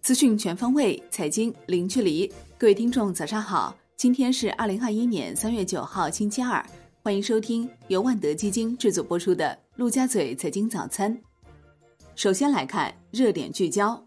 资讯全方位，财经零距离。各位听众，早上好！今天是二零二一年三月九号，星期二。欢迎收听由万德基金制作播出的《陆家嘴财经早餐》。首先来看热点聚焦。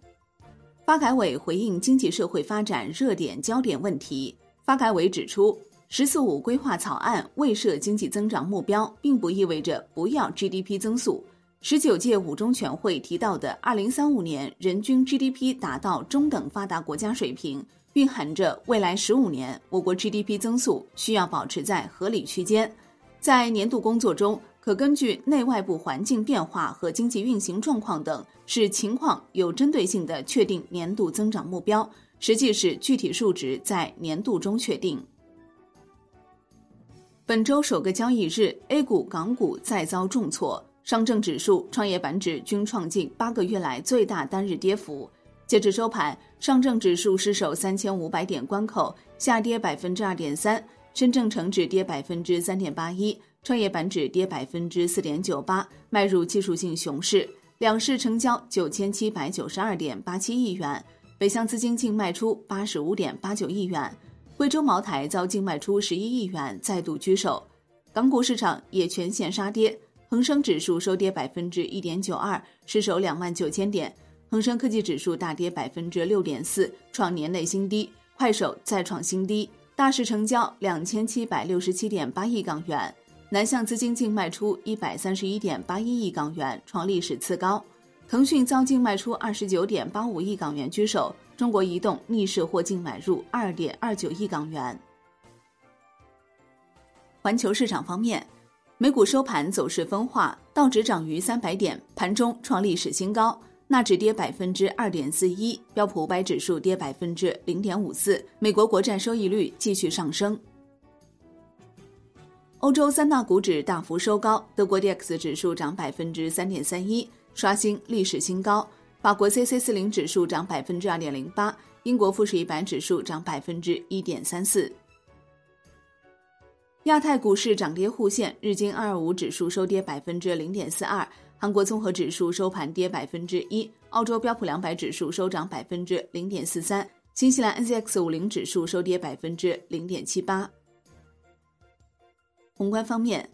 发改委回应经济社会发展热点焦点问题。发改委指出，“十四五”规划草案未设经济增长目标，并不意味着不要 GDP 增速。十九届五中全会提到的二零三五年人均 GDP 达到中等发达国家水平，蕴含着未来十五年我国 GDP 增速需要保持在合理区间。在年度工作中，可根据内外部环境变化和经济运行状况等，视情况有针对性地确定年度增长目标，实际是具体数值在年度中确定。本周首个交易日，A 股、港股再遭重挫。上证指数、创业板指均创近八个月来最大单日跌幅。截至收盘，上证指数失守三千五百点关口，下跌百分之二点三；深证成指跌百分之三点八一，创业板指跌百分之四点九八，迈入技术性熊市。两市成交九千七百九十二点八七亿元，北向资金净卖出八十五点八九亿元。贵州茅台遭净卖出十一亿元，再度居首。港股市场也全线杀跌。恒生指数收跌百分之一点九二，失守两万九千点。恒生科技指数大跌百分之六点四，创年内新低。快手再创新低。大市成交两千七百六十七点八亿港元，南向资金净卖出一百三十一点八一亿港元，创历史次高。腾讯遭净卖出二十九点八五亿港元居首，中国移动逆势获净买入二点二九亿港元。环球市场方面。美股收盘走势分化，道指涨逾三百点，盘中创历史新高；纳指跌百分之二点四一，标普五百指数跌百分之零点五四。美国国债收益率继续上升。欧洲三大股指大幅收高，德国 D X 指数涨百分之三点三一，刷新历史新高；法国 C C 四零指数涨百分之二点零八，英国富时一百指数涨百分之一点三四。亚太股市涨跌互现，日经二二五指数收跌百分之零点四二，韩国综合指数收盘跌百分之一，澳洲标普两百指数收涨百分之零点四三，新西兰 N Z X 五零指数收跌百分之零点七八。宏观方面，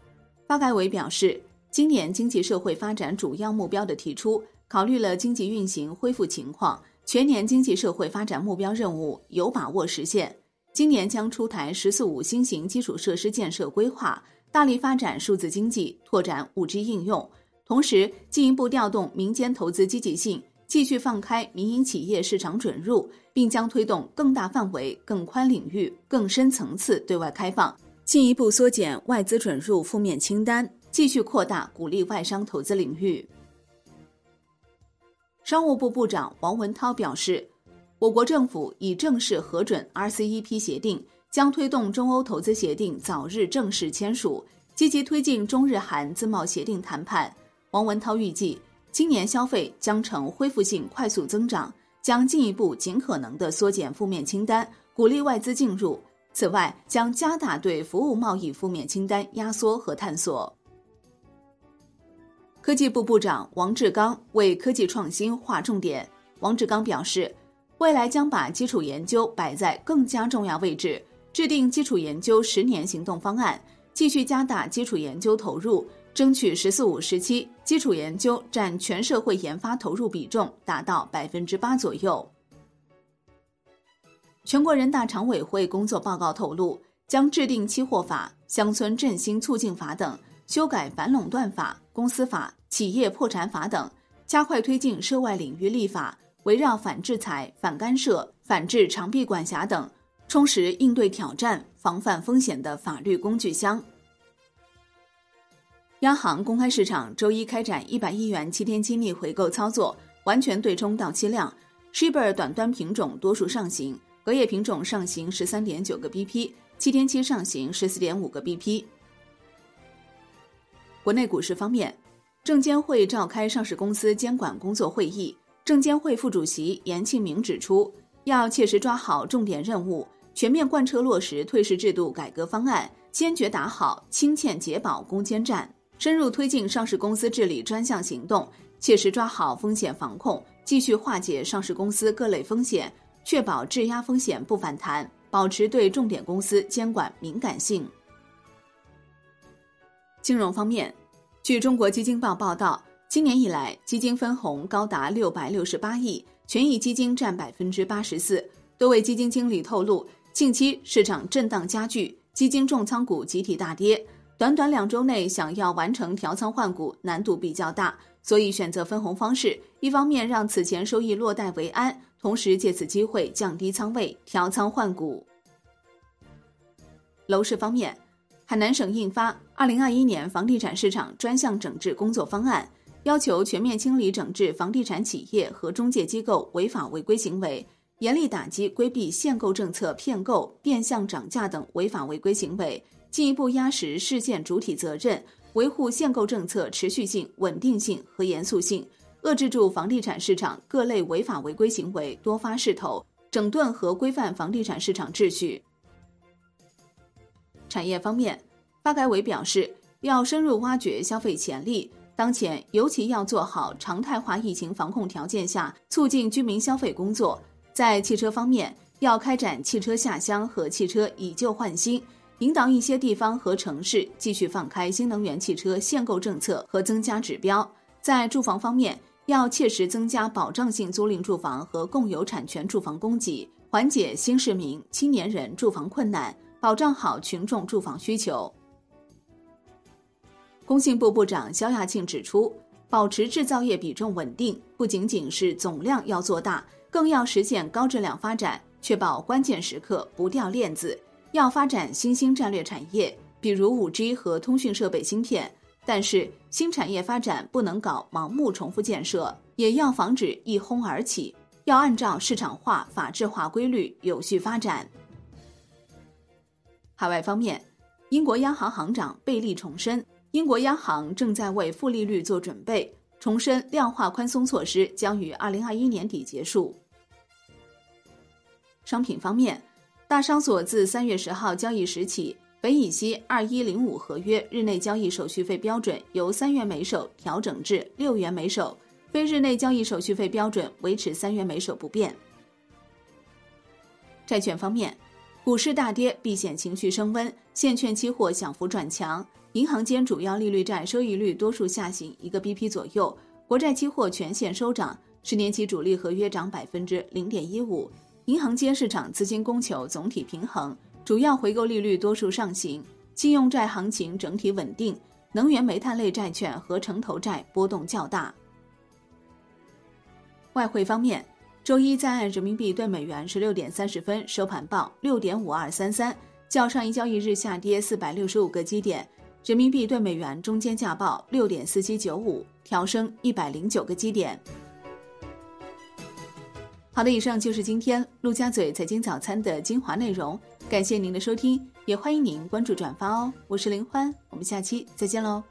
发改委表示，今年经济社会发展主要目标的提出，考虑了经济运行恢复情况，全年经济社会发展目标任务有把握实现。今年将出台“十四五”新型基础设施建设规划，大力发展数字经济，拓展五 G 应用，同时进一步调动民间投资积极性，继续放开民营企业市场准入，并将推动更大范围、更宽领域、更深层次对外开放，进一步缩减外资准入负面清单，继续扩大鼓励外商投资领域。商务部部长王文涛表示。我国政府已正式核准 RCEP 协定，将推动中欧投资协定早日正式签署，积极推进中日韩自贸协定谈判。王文涛预计，今年消费将呈恢复性快速增长，将进一步尽可能的缩减负面清单，鼓励外资进入。此外，将加大对服务贸易负面清单压缩和探索。科技部部长王志刚为科技创新划重点。王志刚表示。未来将把基础研究摆在更加重要位置，制定基础研究十年行动方案，继续加大基础研究投入，争取“十四五”时期基础研究占全社会研发投入比重达到百分之八左右。全国人大常委会工作报告透露，将制定期货法、乡村振兴促进法等，修改反垄断法、公司法、企业破产法等，加快推进涉外领域立法。围绕反制裁、反干涉、反制长臂管辖等，充实应对挑战、防范风险的法律工具箱。央行公开市场周一开展一百亿元七天期逆回购操作，完全对冲到期量。Shibor 短端品种多数上行，隔夜品种上行十三点九个 BP，七天期上行十四点五个 BP。国内股市方面，证监会召开上市公司监管工作会议。证监会副主席严庆明指出，要切实抓好重点任务，全面贯彻落实退市制度改革方案，坚决打好清欠解保攻坚战。深入推进上市公司治理专项行动，切实抓好风险防控，继续化解上市公司各类风险，确保质押风险不反弹，保持对重点公司监管敏感性。金融方面，据中国基金报报道，今年以来基金分红高达六百六十八亿，权益基金占百分之八十四。多位基金经理透露，近期市场震荡加剧，基金重仓股集体大跌。短短两周内想要完成调仓换股难度比较大，所以选择分红方式，一方面让此前收益落袋为安，同时借此机会降低仓位调仓换股。楼市方面，海南省印发《二零二一年房地产市场专项整治工作方案》，要求全面清理整治房地产企业和中介机构违法违规行为，严厉打击规避限购政策骗购、变相涨价等违法违规行为。进一步压实市县主体责任，维护限购政策持续性、稳定性和严肃性，遏制住房地产市场各类违法违规行为多发势头，整顿和规范房地产市场秩序。产业方面，发改委表示，要深入挖掘消费潜力，当前尤其要做好常态化疫情防控条件下促进居民消费工作。在汽车方面，要开展汽车下乡和汽车以旧换新。引导一些地方和城市继续放开新能源汽车限购政策和增加指标。在住房方面，要切实增加保障性租赁住房和共有产权住房供给，缓解新市民、青年人住房困难，保障好群众住房需求。工信部部长肖亚庆指出，保持制造业比重稳定，不仅仅是总量要做大，更要实现高质量发展，确保关键时刻不掉链子。要发展新兴战略产业，比如五 G 和通讯设备芯片，但是新产业发展不能搞盲目重复建设，也要防止一哄而起，要按照市场化、法治化规律有序发展。海外方面，英国央行行长贝利重申，英国央行正在为负利率做准备，重申量化宽松措施将于二零二一年底结束。商品方面。大商所自三月十号交易时起，北乙烯二一零五合约日内交易手续费标准由三元每手调整至六元每手，非日内交易手续费标准维持三元每手不变。债券方面，股市大跌，避险情绪升温，现券期货小幅转强，银行间主要利率债收益率多数下行一个 BP 左右，国债期货全线收涨，十年期主力合约涨百分之零点一五。银行间市场资金供求总体平衡，主要回购利率多数上行，信用债行情整体稳定，能源煤炭类债券和城投债波动较大。外汇方面，周一在岸人民币对美元十六点三十分收盘报六点五二三三，较上一交易日下跌四百六十五个基点，人民币对美元中间价报六点四七九五，调升一百零九个基点。好的，以上就是今天陆家嘴财经早餐的精华内容，感谢您的收听，也欢迎您关注转发哦。我是林欢，我们下期再见喽。